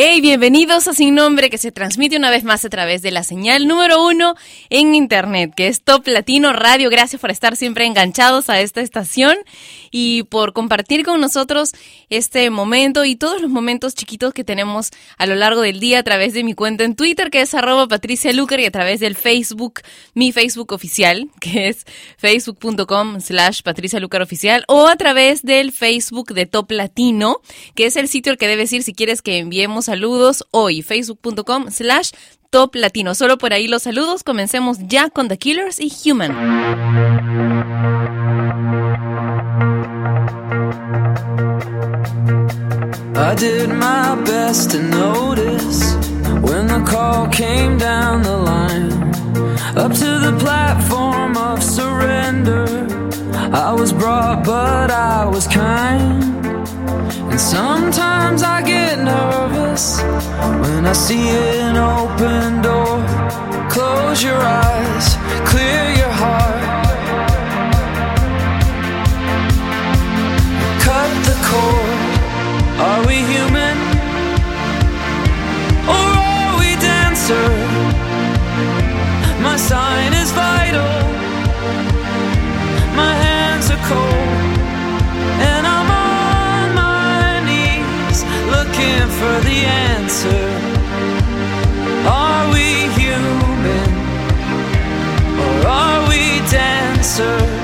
Hey, bienvenidos a Sin Nombre, que se transmite una vez más a través de la señal número uno en Internet, que es Top Latino Radio. Gracias por estar siempre enganchados a esta estación y por compartir con nosotros este momento y todos los momentos chiquitos que tenemos a lo largo del día a través de mi cuenta en Twitter, que es arroba Patricia Lucar, y a través del Facebook, mi Facebook oficial, que es facebook.com slash Patricia Lucar oficial, o a través del Facebook de Top Latino, que es el sitio al que debes ir si quieres que enviemos saludos hoy, facebook.com slash top latino. Solo por ahí los saludos. Comencemos ya con The Killers y Human. I did my best to notice when the call came down the line. Up to the platform of surrender. I was brought, but I was kind. And sometimes I get nervous when I see an open door. Close your eyes, clear your answer.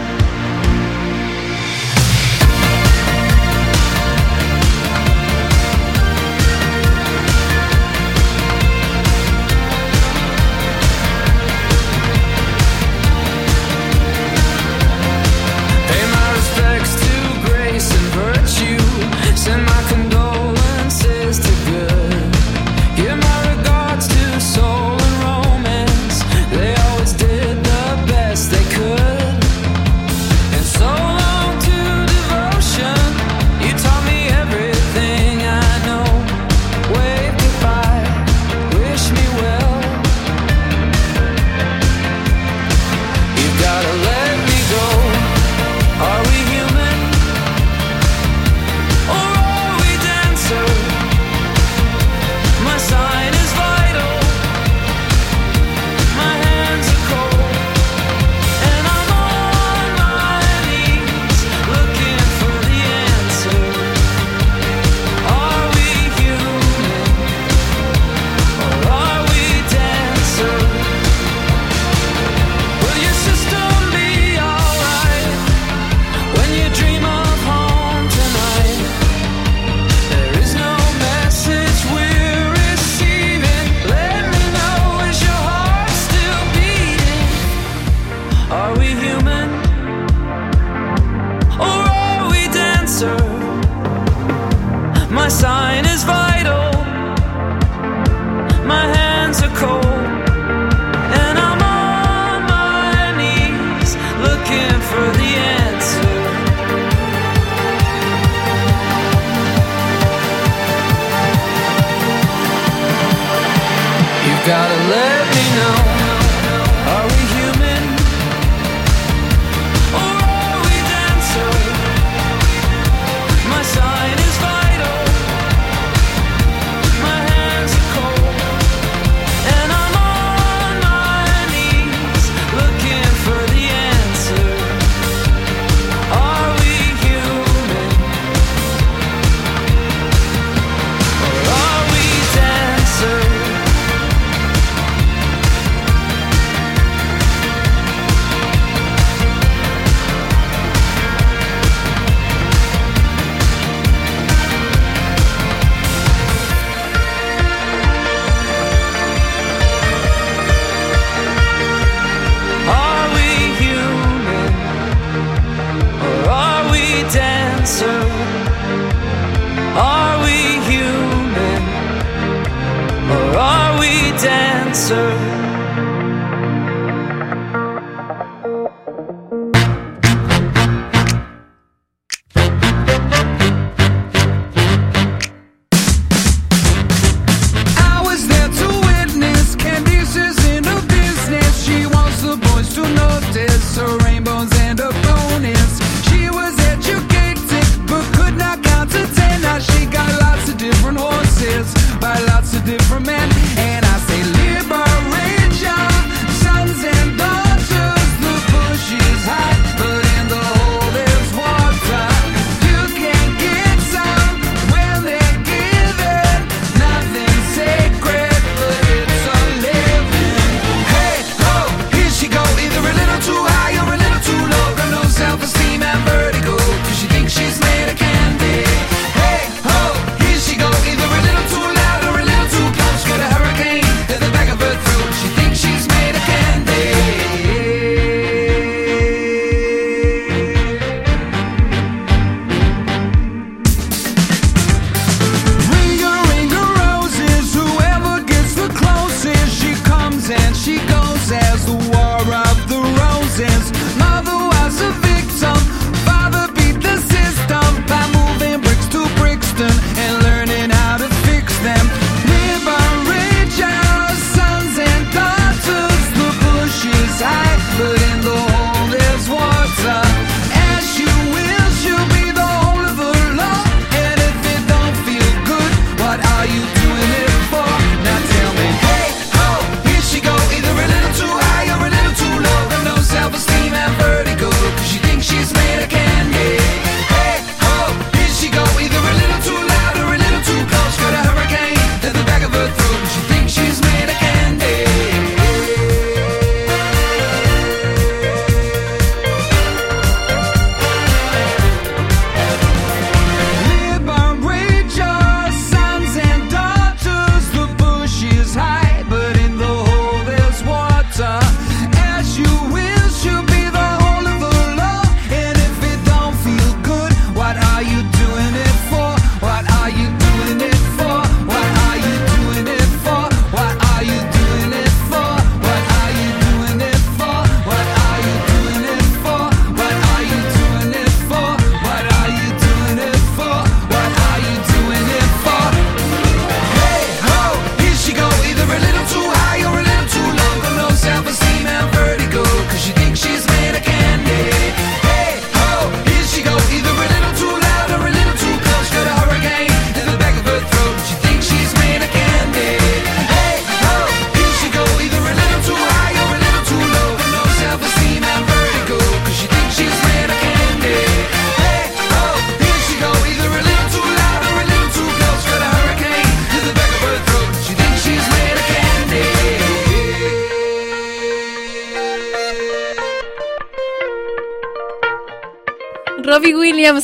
boys to notice her rainbows and her bonus. She was educated but could not count to ten. Now she got lots of different horses by lots of different men. And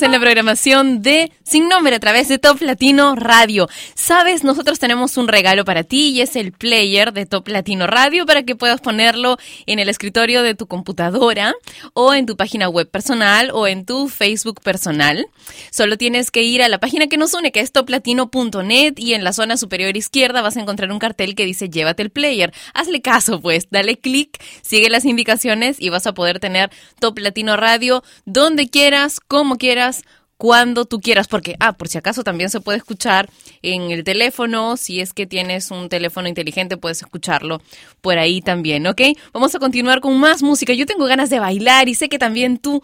en la programación de Sin Nombre a través de Top Latino Radio. Sabes, nosotros tenemos un regalo para ti y es el player de Top Latino Radio para que puedas ponerlo en el escritorio de tu computadora o en tu página web personal o en tu Facebook personal. Solo tienes que ir a la página que nos une, que es toplatino.net y en la zona superior izquierda vas a encontrar un cartel que dice llévate el player. Hazle caso, pues, dale clic, sigue las indicaciones y vas a poder tener Top Latino Radio donde quieras, como quieras, cuando tú quieras, porque, ah, por si acaso también se puede escuchar en el teléfono, si es que tienes un teléfono inteligente puedes escucharlo por ahí también, ¿ok? Vamos a continuar con más música. Yo tengo ganas de bailar y sé que también tú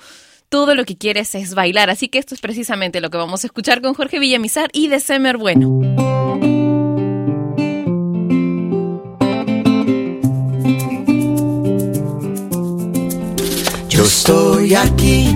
todo lo que quieres es bailar, así que esto es precisamente lo que vamos a escuchar con Jorge Villamizar y de Semer Bueno. Yo estoy aquí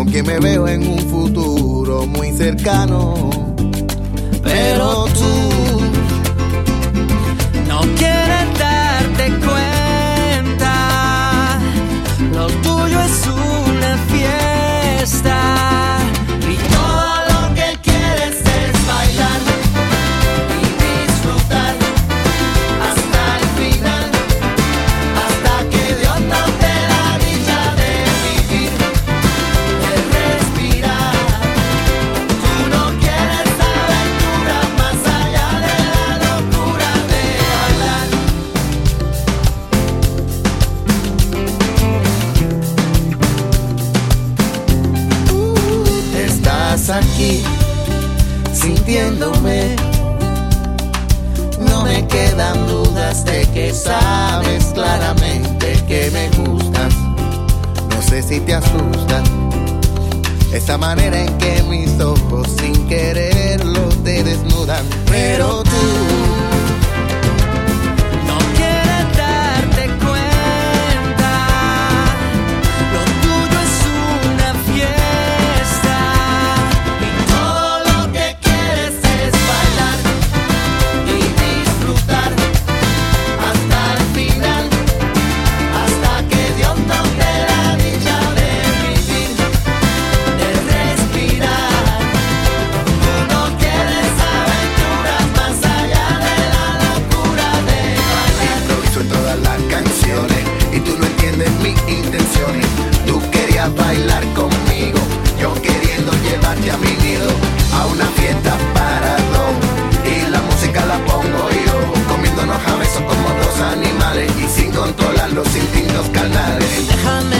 con quien me veo en un futuro muy cercano. Pero tú no Official No me quedan dudas de que sabes claramente que me gustas. No sé si te asusta esa manera en que mis ojos sin quererlo te desnudan. Pero tú canales. Déjame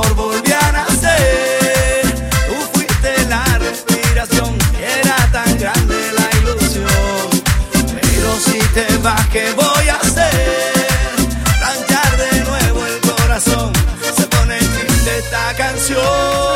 your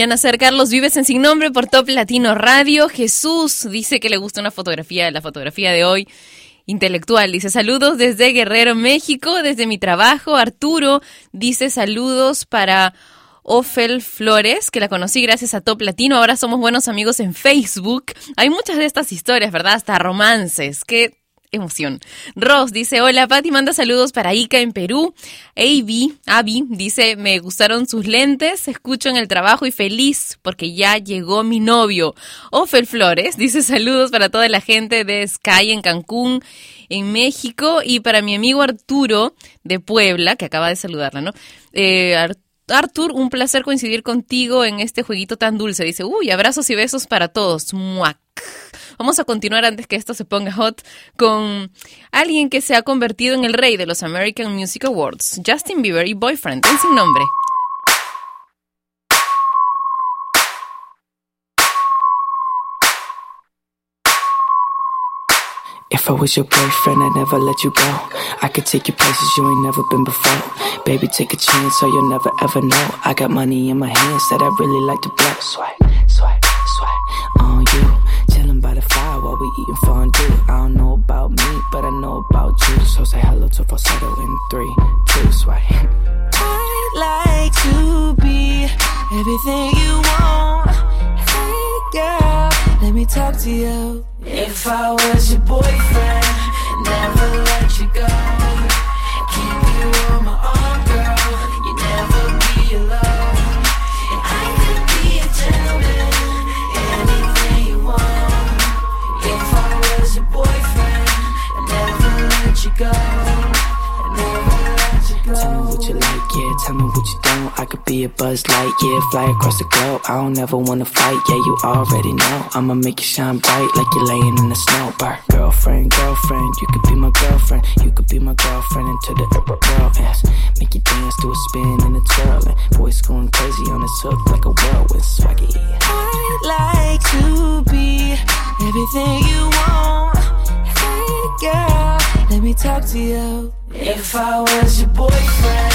Volvían a ser Carlos Vives en Sin Nombre por Top Latino Radio. Jesús dice que le gusta una fotografía, la fotografía de hoy. Intelectual dice saludos desde Guerrero, México, desde mi trabajo. Arturo dice saludos para Ofel Flores, que la conocí gracias a Top Latino. Ahora somos buenos amigos en Facebook. Hay muchas de estas historias, ¿verdad? Hasta romances. que emoción. Ross dice, hola, Patti manda saludos para Ica en Perú. Avi, Avi dice, me gustaron sus lentes, escucho en el trabajo y feliz porque ya llegó mi novio. Ofel Flores dice saludos para toda la gente de Sky en Cancún, en México y para mi amigo Arturo de Puebla, que acaba de saludarla, ¿no? Eh, Artur, un placer coincidir contigo en este jueguito tan dulce. Dice, uy, abrazos y besos para todos. Muac. Vamos a continuar antes que esto se ponga hot con alguien que se ha convertido en el rey de los American Music Awards, Justin Bieber y Boyfriend, en sin nombre. If I was your boyfriend, I'd never let you go. I could take you places you ain't never been before. Baby, take a chance so you'll never ever know. I got money in my hands that I really like to blow. Swipe, swipe, swipe on you. Chilling by the fire while we eating fondue. I don't know about me, but I know about you. So say hello to falsetto in three, two, swipe. I'd like to be everything you want. Hey girl, let me talk to you. If I was your boyfriend, never let you go. Keep you on my arm, girl. You never be alone. I could be a gentleman, anything you want. If I was your boyfriend, never let you go. Yeah. Tell me what you don't. I could be a buzz light, yeah. Fly across the globe. I don't ever wanna fight, yeah. You already know. I'ma make you shine bright like you're laying in the snow. Bar. Girlfriend, girlfriend, you could be my girlfriend. You could be my girlfriend into the world. Yes. Make you dance to a spin and a twirl. And voice going crazy on this hook like a whirlwind swaggy. I'd like to be everything you want. Hey girl, let me talk to you. If I was your boyfriend,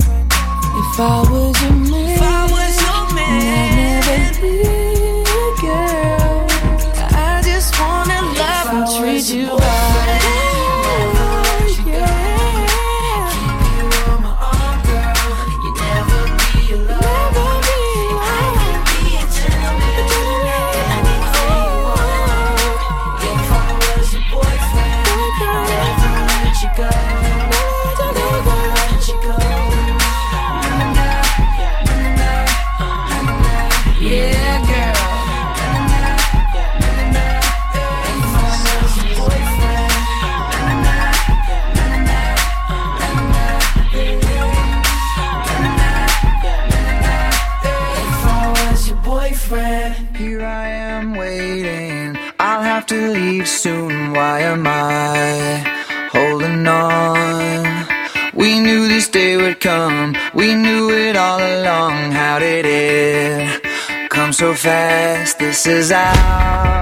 If I was your man, if I was your man, I'd never leave, girl. I just wanna love and treat you right. Have to leave soon. Why am I holding on? We knew this day would come. We knew it all along. How did it come so fast? This is our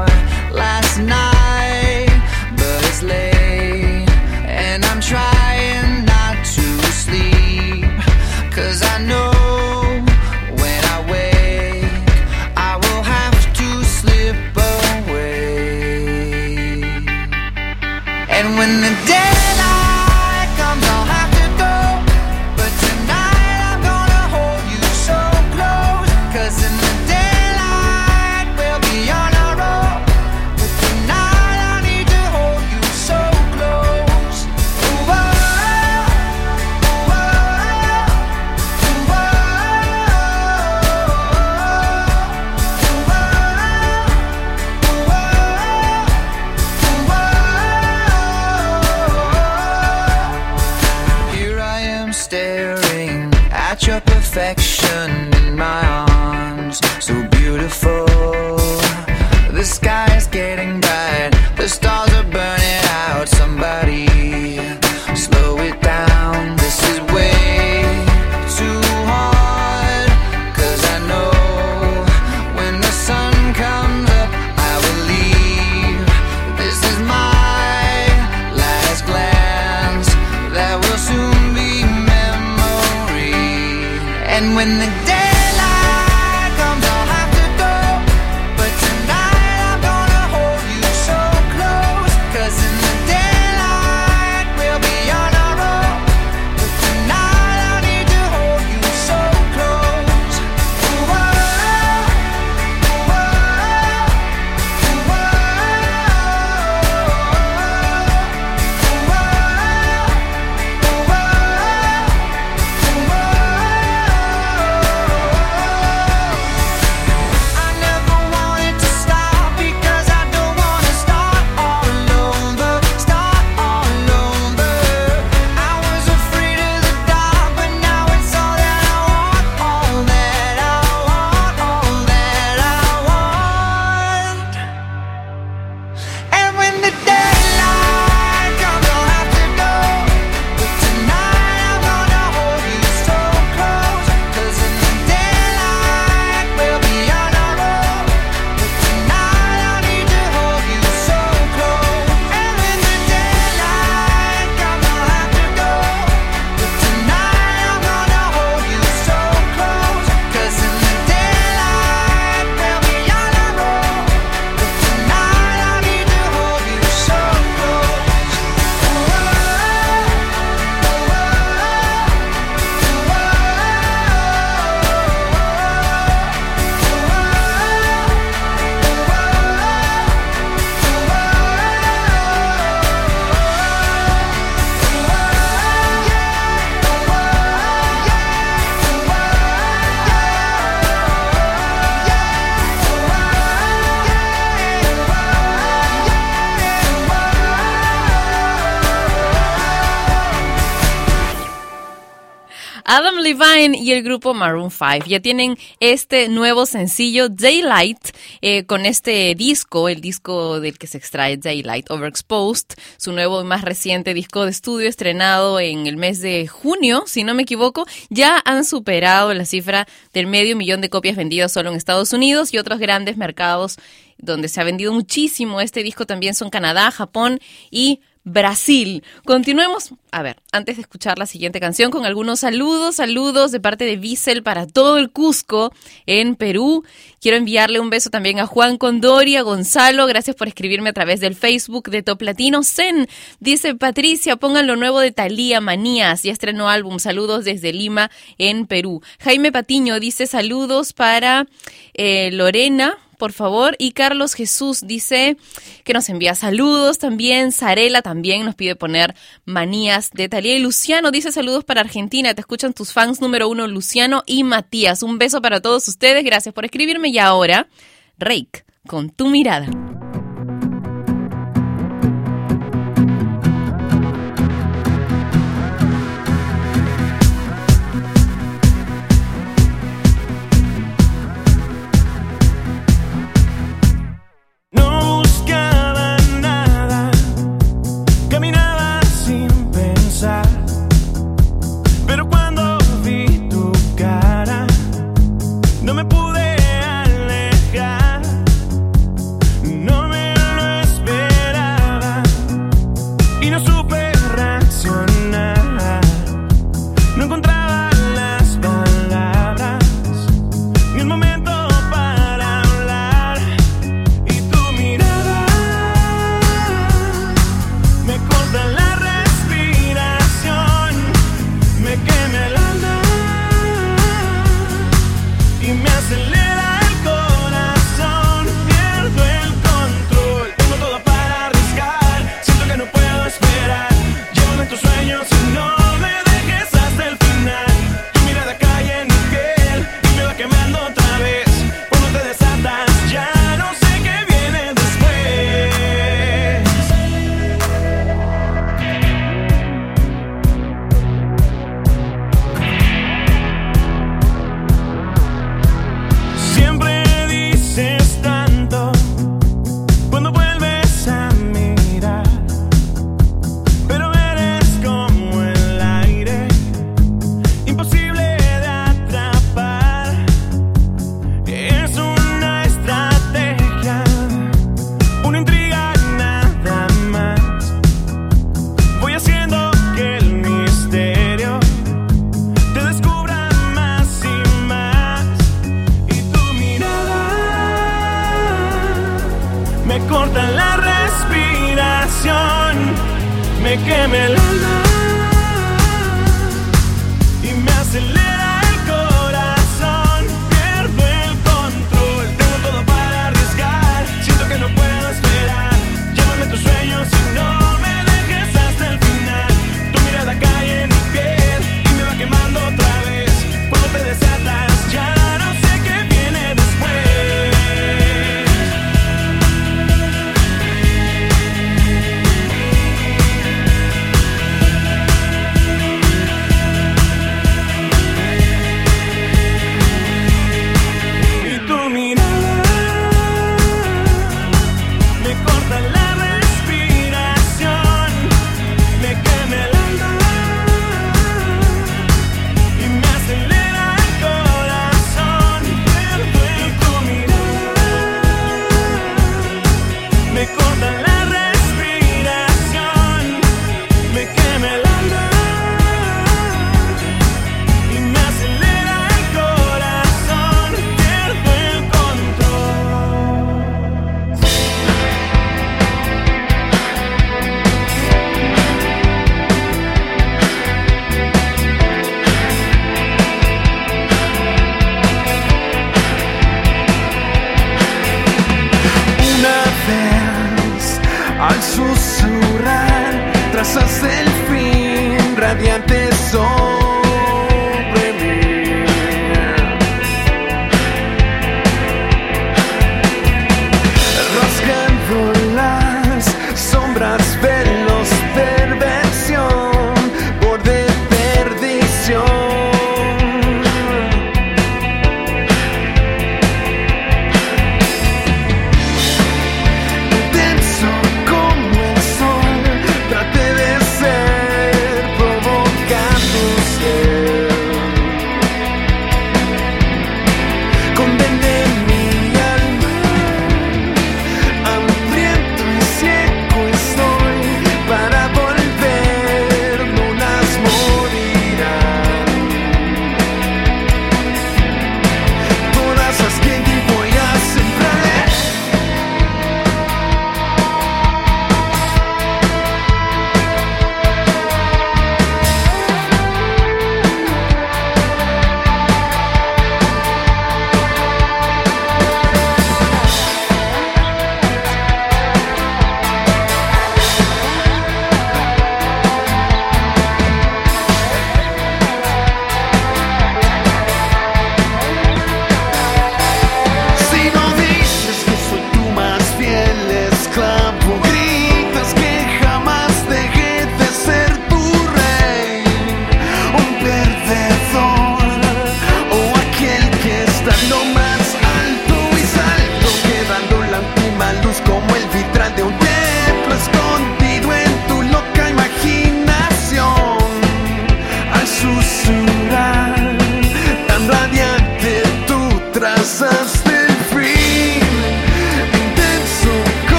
Levine y el grupo Maroon 5 ya tienen este nuevo sencillo Daylight eh, con este disco, el disco del que se extrae Daylight Overexposed, su nuevo y más reciente disco de estudio estrenado en el mes de junio, si no me equivoco, ya han superado la cifra del medio millón de copias vendidas solo en Estados Unidos y otros grandes mercados donde se ha vendido muchísimo. Este disco también son Canadá, Japón y Brasil. Continuemos, a ver, antes de escuchar la siguiente canción, con algunos saludos, saludos de parte de Bissell para todo el Cusco en Perú. Quiero enviarle un beso también a Juan Condoria, Gonzalo, gracias por escribirme a través del Facebook de Top Latino. Zen, dice Patricia, pongan lo nuevo de Talía Manías, ya estrenó álbum, saludos desde Lima en Perú. Jaime Patiño dice saludos para eh, Lorena, por favor. Y Carlos Jesús dice que nos envía saludos también. Zarela también nos pide poner manías de Talía. Y Luciano dice saludos para Argentina. Te escuchan tus fans número uno, Luciano y Matías. Un beso para todos ustedes. Gracias por escribirme. Y ahora, Rake, con tu mirada.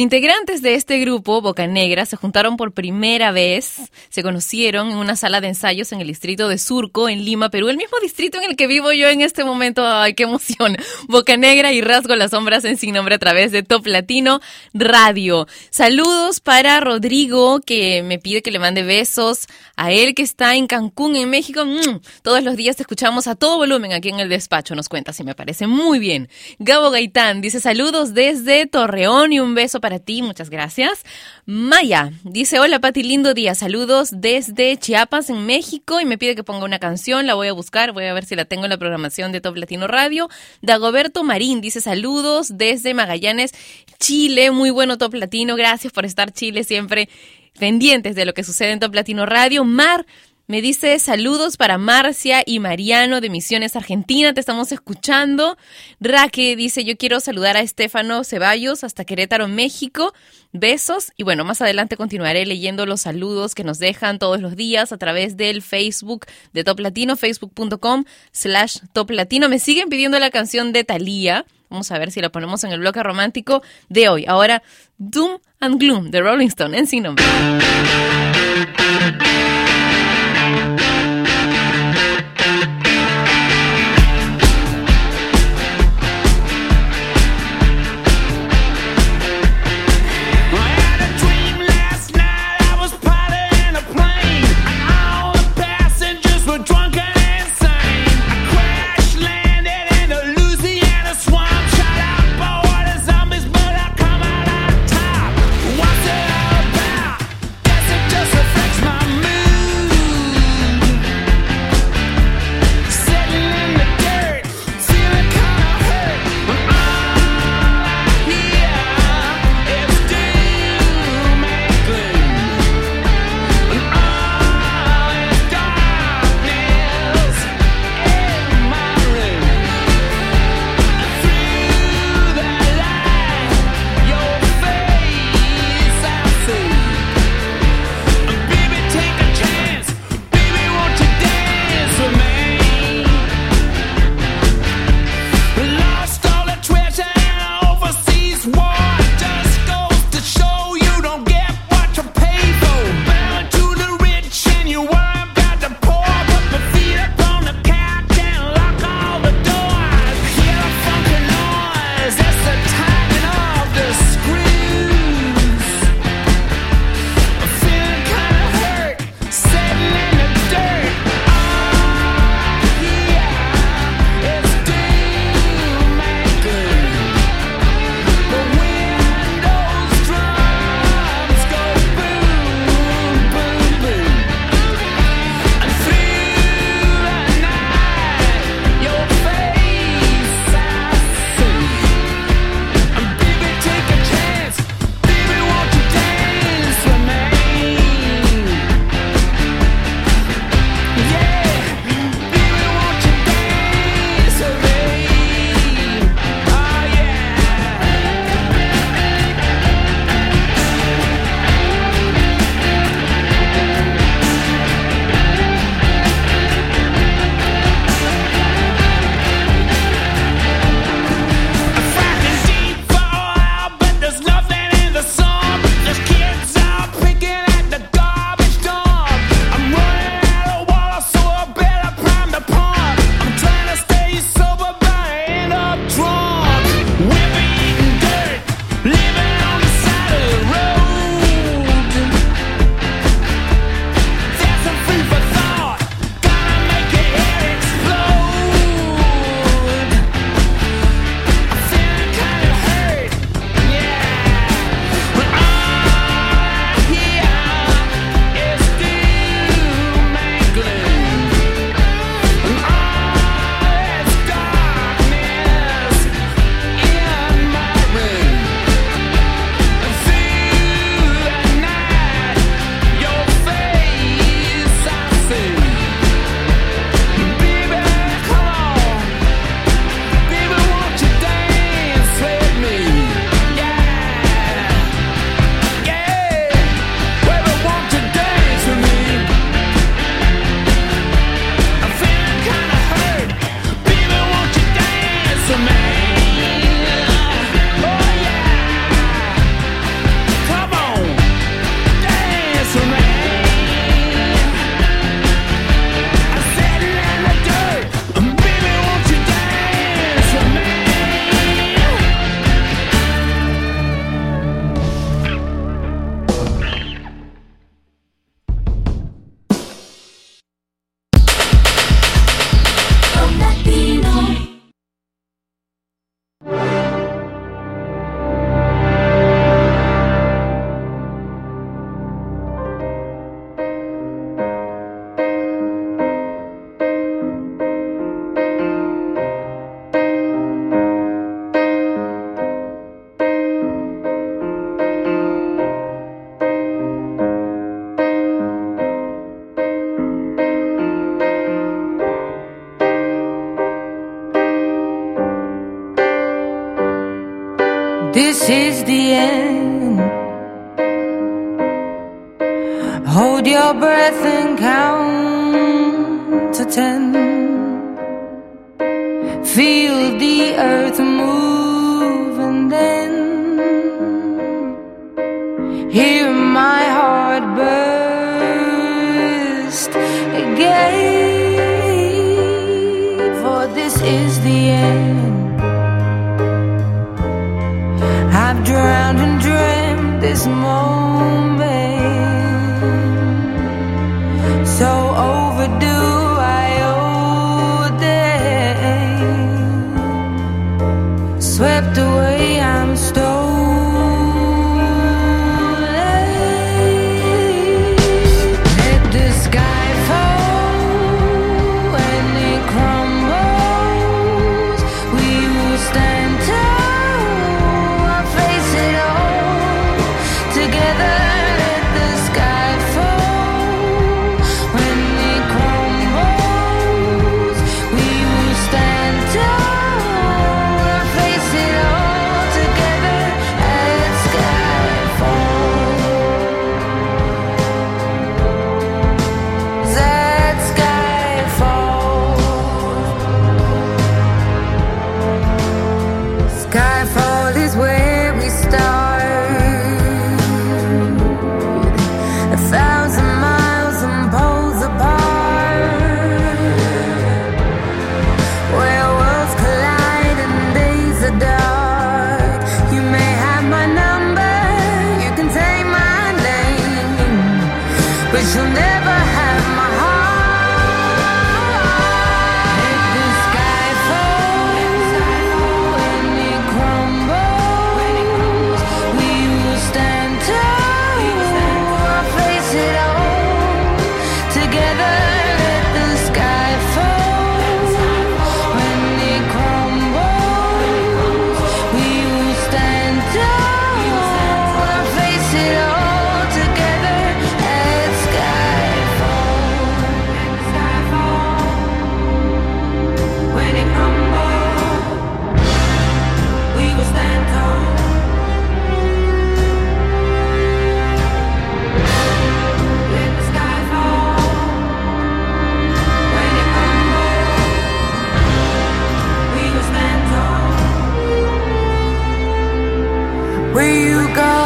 Integrantes de este grupo, Boca Negra, se juntaron por primera vez, se conocieron en una sala de ensayos en el distrito de Surco, en Lima, Perú, el mismo distrito en el que vivo yo en este momento. ¡Ay, qué emoción! Boca Negra y Rasgo las Sombras en Sin Nombre a través de Top Latino Radio. Saludos para Rodrigo, que me pide que le mande besos, a él que está en Cancún, en México. Mm, todos los días te escuchamos a todo volumen aquí en el despacho, nos cuenta, si me parece muy bien. Gabo Gaitán dice saludos desde Torreón y un beso para ti, muchas gracias. Maya dice, hola Pati, lindo día, saludos desde Chiapas en México y me pide que ponga una canción, la voy a buscar, voy a ver si la tengo en la programación de Top Latino Radio. Dagoberto Marín dice saludos desde Magallanes, Chile, muy bueno Top Latino, gracias por estar Chile siempre pendientes de lo que sucede en Top Latino Radio. Mar me dice saludos para Marcia y Mariano de Misiones Argentina, te estamos escuchando. Raque dice yo quiero saludar a Estefano Ceballos hasta Querétaro, México. Besos y bueno, más adelante continuaré leyendo los saludos que nos dejan todos los días a través del Facebook de Top Latino, facebook.com slash Top Latino. Me siguen pidiendo la canción de Thalía. Vamos a ver si la ponemos en el bloque romántico de hoy. Ahora, Doom and Gloom de Rolling Stone en sin nombre. where you go?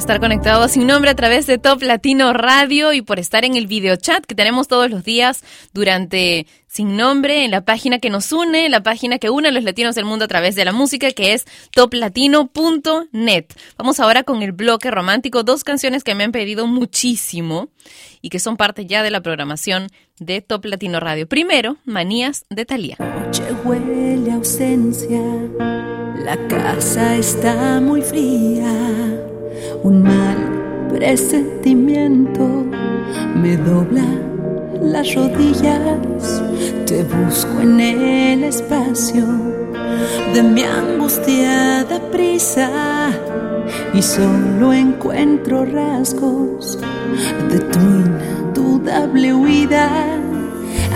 estar conectado Sin Nombre a través de Top Latino Radio y por estar en el video chat que tenemos todos los días durante Sin Nombre, en la página que nos une, la página que une a los latinos del mundo a través de la música, que es toplatino.net. Vamos ahora con el bloque romántico, dos canciones que me han pedido muchísimo y que son parte ya de la programación de Top Latino Radio. Primero, Manías de Talía. Noche huele ausencia, la casa está muy fría un mal presentimiento me dobla las rodillas. Te busco en el espacio de mi angustiada prisa y solo encuentro rasgos de tu indudable huida.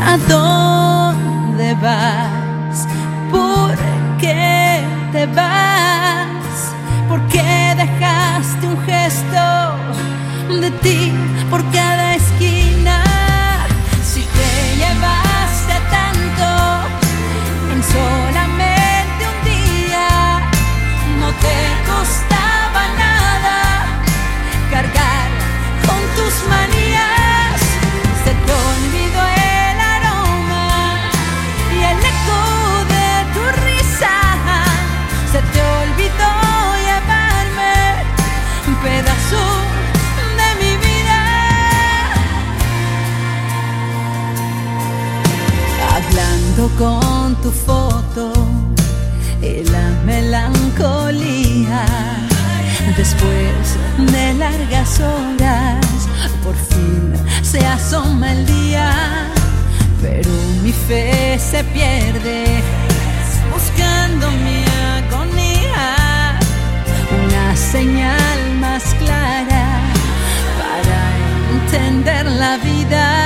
¿A dónde vas? ¿Por qué te vas? ¿Por qué dejaste un gesto de ti por cada esquina? Si te llevaste tanto en solamente un día, no te costaba nada cargar con tus manías. de largas horas. Por fin se asoma el día, pero mi fe se pierde buscando mi agonía. Una señal más clara para entender la vida.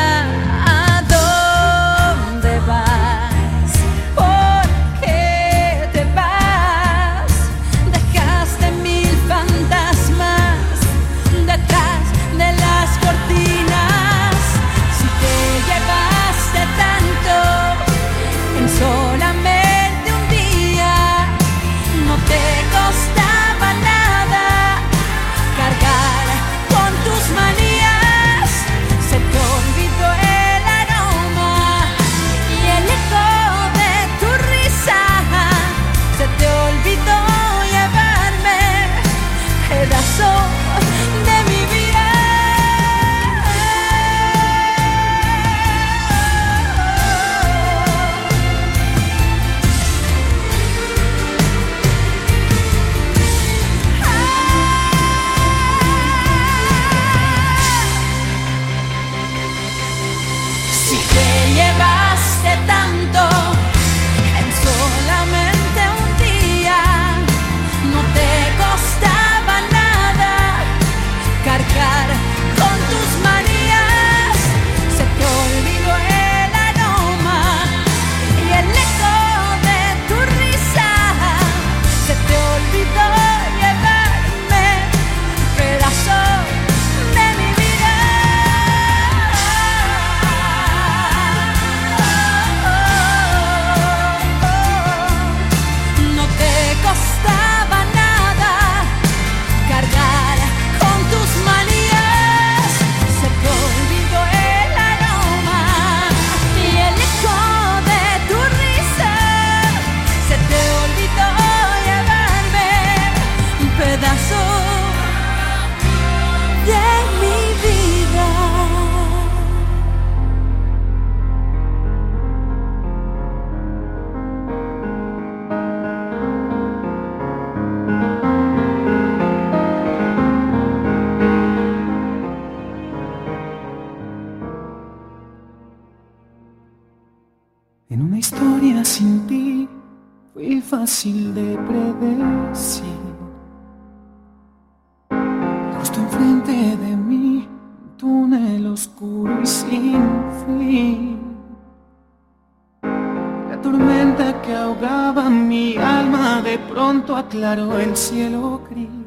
aclaró el cielo gris.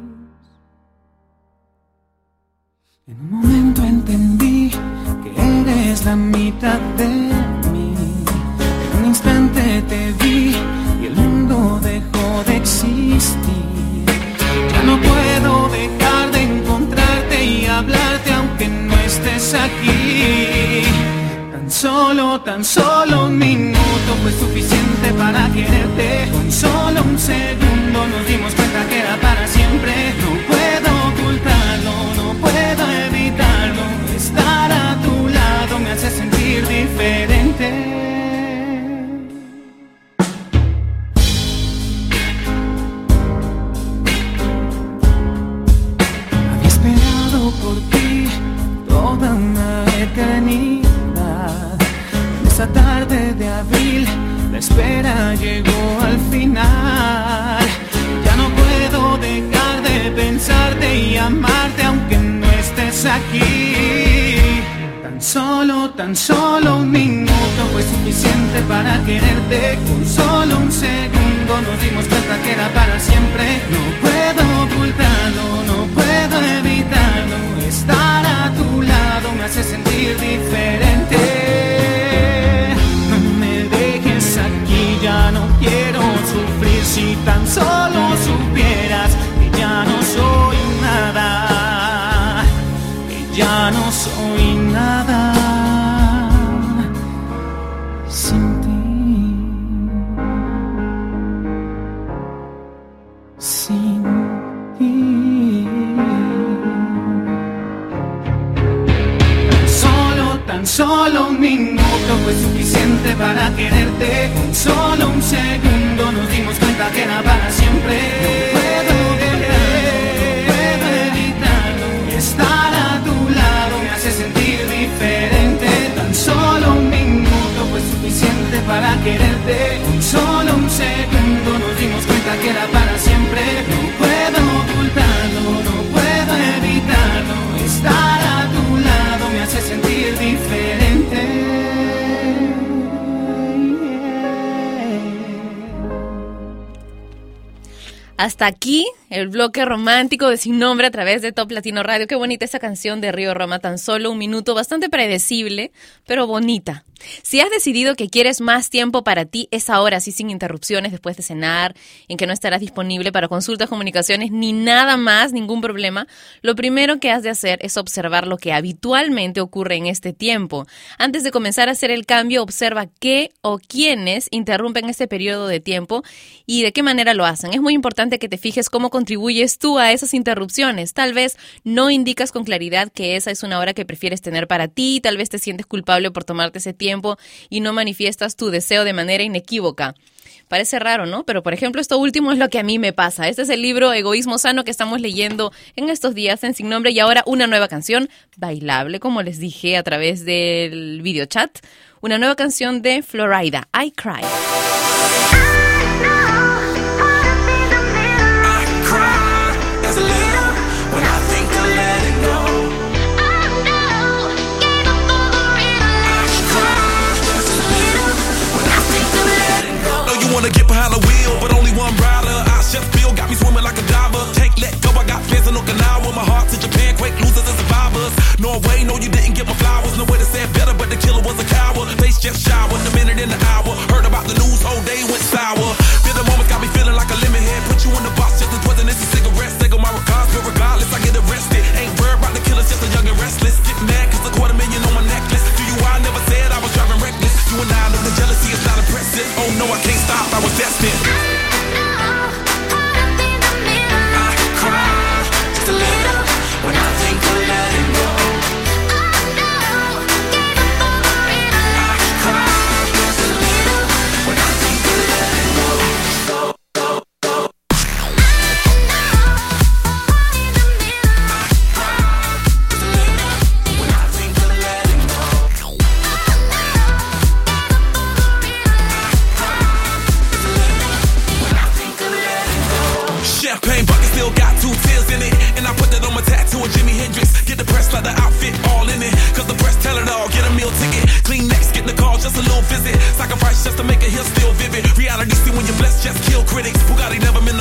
Bloque romántico de Sin Nombre a través de Top Latino Radio. Qué bonita esa canción de Río Roma, tan solo un minuto, bastante predecible, pero bonita. Si has decidido que quieres más tiempo para ti, es ahora, sí, sin interrupciones, después de cenar, en que no estarás disponible para consultas, comunicaciones, ni nada más, ningún problema. Lo primero que has de hacer es observar lo que habitualmente ocurre en este tiempo. Antes de comenzar a hacer el cambio, observa qué o quiénes interrumpen este periodo de tiempo y de qué manera lo hacen. Es muy importante que te fijes cómo contribuyes tú a esas interrupciones. Tal vez no indicas con claridad que esa es una hora que prefieres tener para ti, tal vez te sientes culpable por tomarte ese tiempo y no manifiestas tu deseo de manera inequívoca. Parece raro, ¿no? Pero por ejemplo, esto último es lo que a mí me pasa. Este es el libro Egoísmo Sano que estamos leyendo en estos días en Sin Nombre y ahora una nueva canción, bailable, como les dije a través del videochat. Una nueva canción de Florida, I Cry. Get behind the wheel, but only one rider. I chef feel got me swimming like a diver. Can't let go, I got plans in Okinawa. My heart to Japan, quake losers and survivors. Norway, no, you didn't get my flowers. No way to say it better, but the killer was a coward. Face just showered, a minute in the hour. The outfit all in it. Cause the press tell it all. Get a meal ticket. Clean next, get the call, just a little visit. Sacrifice just to make it here still vivid. Reality see when you're blessed, just kill critics. Bugatti never been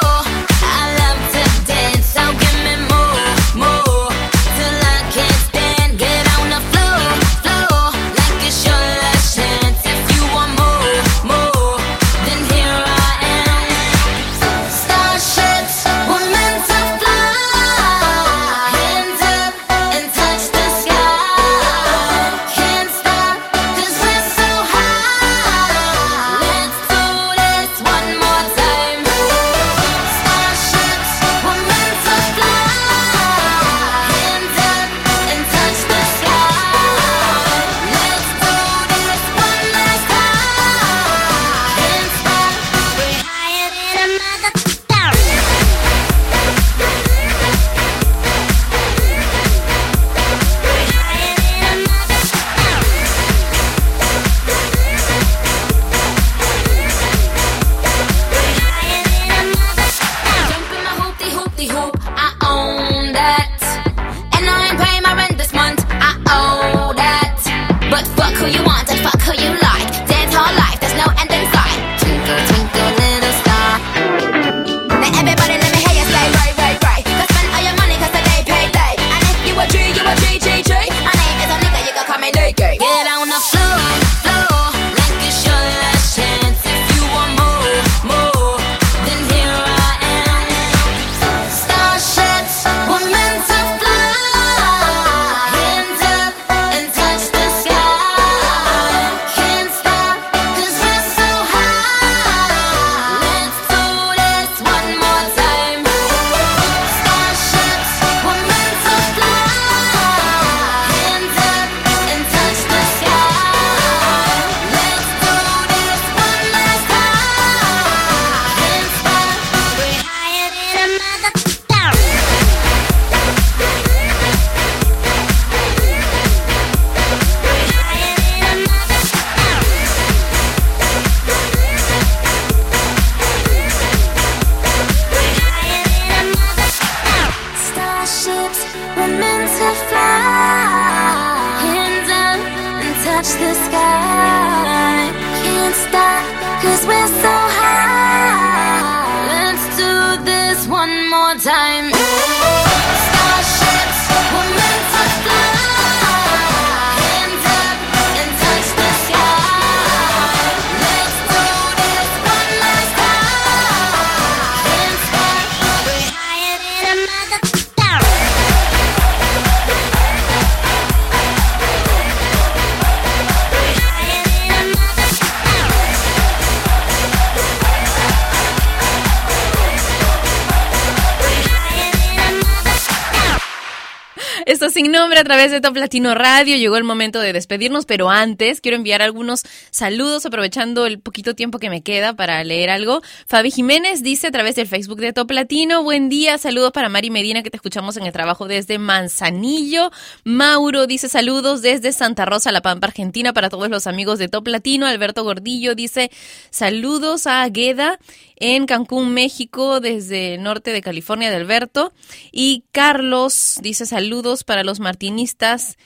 missing nombre a través de Top Latino Radio. Llegó el momento de despedirnos, pero antes quiero enviar algunos saludos aprovechando el poquito tiempo que me queda para leer algo. Fabi Jiménez dice a través del Facebook de Top Latino, buen día, saludos para Mari Medina que te escuchamos en el trabajo desde Manzanillo. Mauro dice saludos desde Santa Rosa, La Pampa, Argentina para todos los amigos de Top Latino. Alberto Gordillo dice saludos a Agueda en Cancún, México, desde el norte de California de Alberto. Y Carlos dice saludos para los martinistas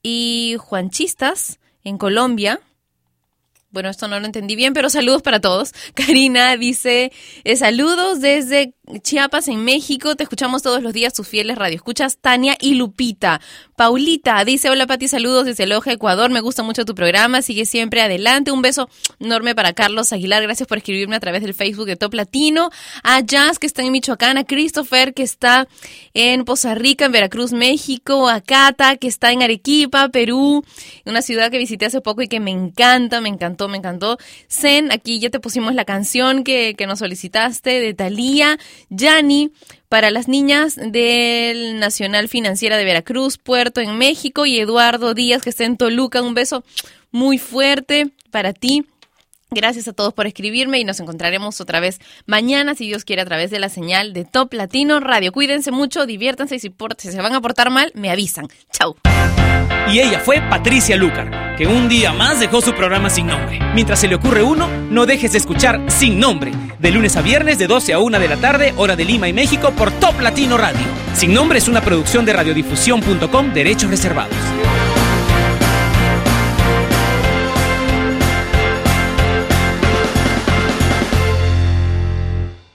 y juanchistas en Colombia. Bueno, esto no lo entendí bien, pero saludos para todos. Karina dice, eh, saludos desde Chiapas, en México. Te escuchamos todos los días, tus fieles radioescuchas, Tania y Lupita. Paulita dice, hola Pati, saludos desde Loja, Ecuador. Me gusta mucho tu programa, sigue siempre adelante. Un beso enorme para Carlos Aguilar. Gracias por escribirme a través del Facebook de Top Latino. A Jazz, que está en Michoacán. A Christopher, que está en Poza Rica, en Veracruz, México. A Cata, que está en Arequipa, Perú. Una ciudad que visité hace poco y que me encanta, me encantó, me encantó. Zen, aquí ya te pusimos la canción que, que nos solicitaste de Thalía. Yani, para las niñas del Nacional Financiera de Veracruz, Puerto en México y Eduardo Díaz que está en Toluca. Un beso muy fuerte para ti. Gracias a todos por escribirme y nos encontraremos otra vez mañana, si Dios quiere, a través de la señal de Top Latino Radio. Cuídense mucho, diviértanse y si, se van a portar mal, me avisan. Chau. Y ella fue Patricia Lucar, que un día más dejó su programa sin nombre. Mientras se le ocurre uno, no dejes de escuchar Sin Nombre, De lunes a viernes de 12 a 1 de la tarde, hora de Lima y México por Top Latino Radio. Sin nombre es una producción de radiodifusión.com, derechos reservados.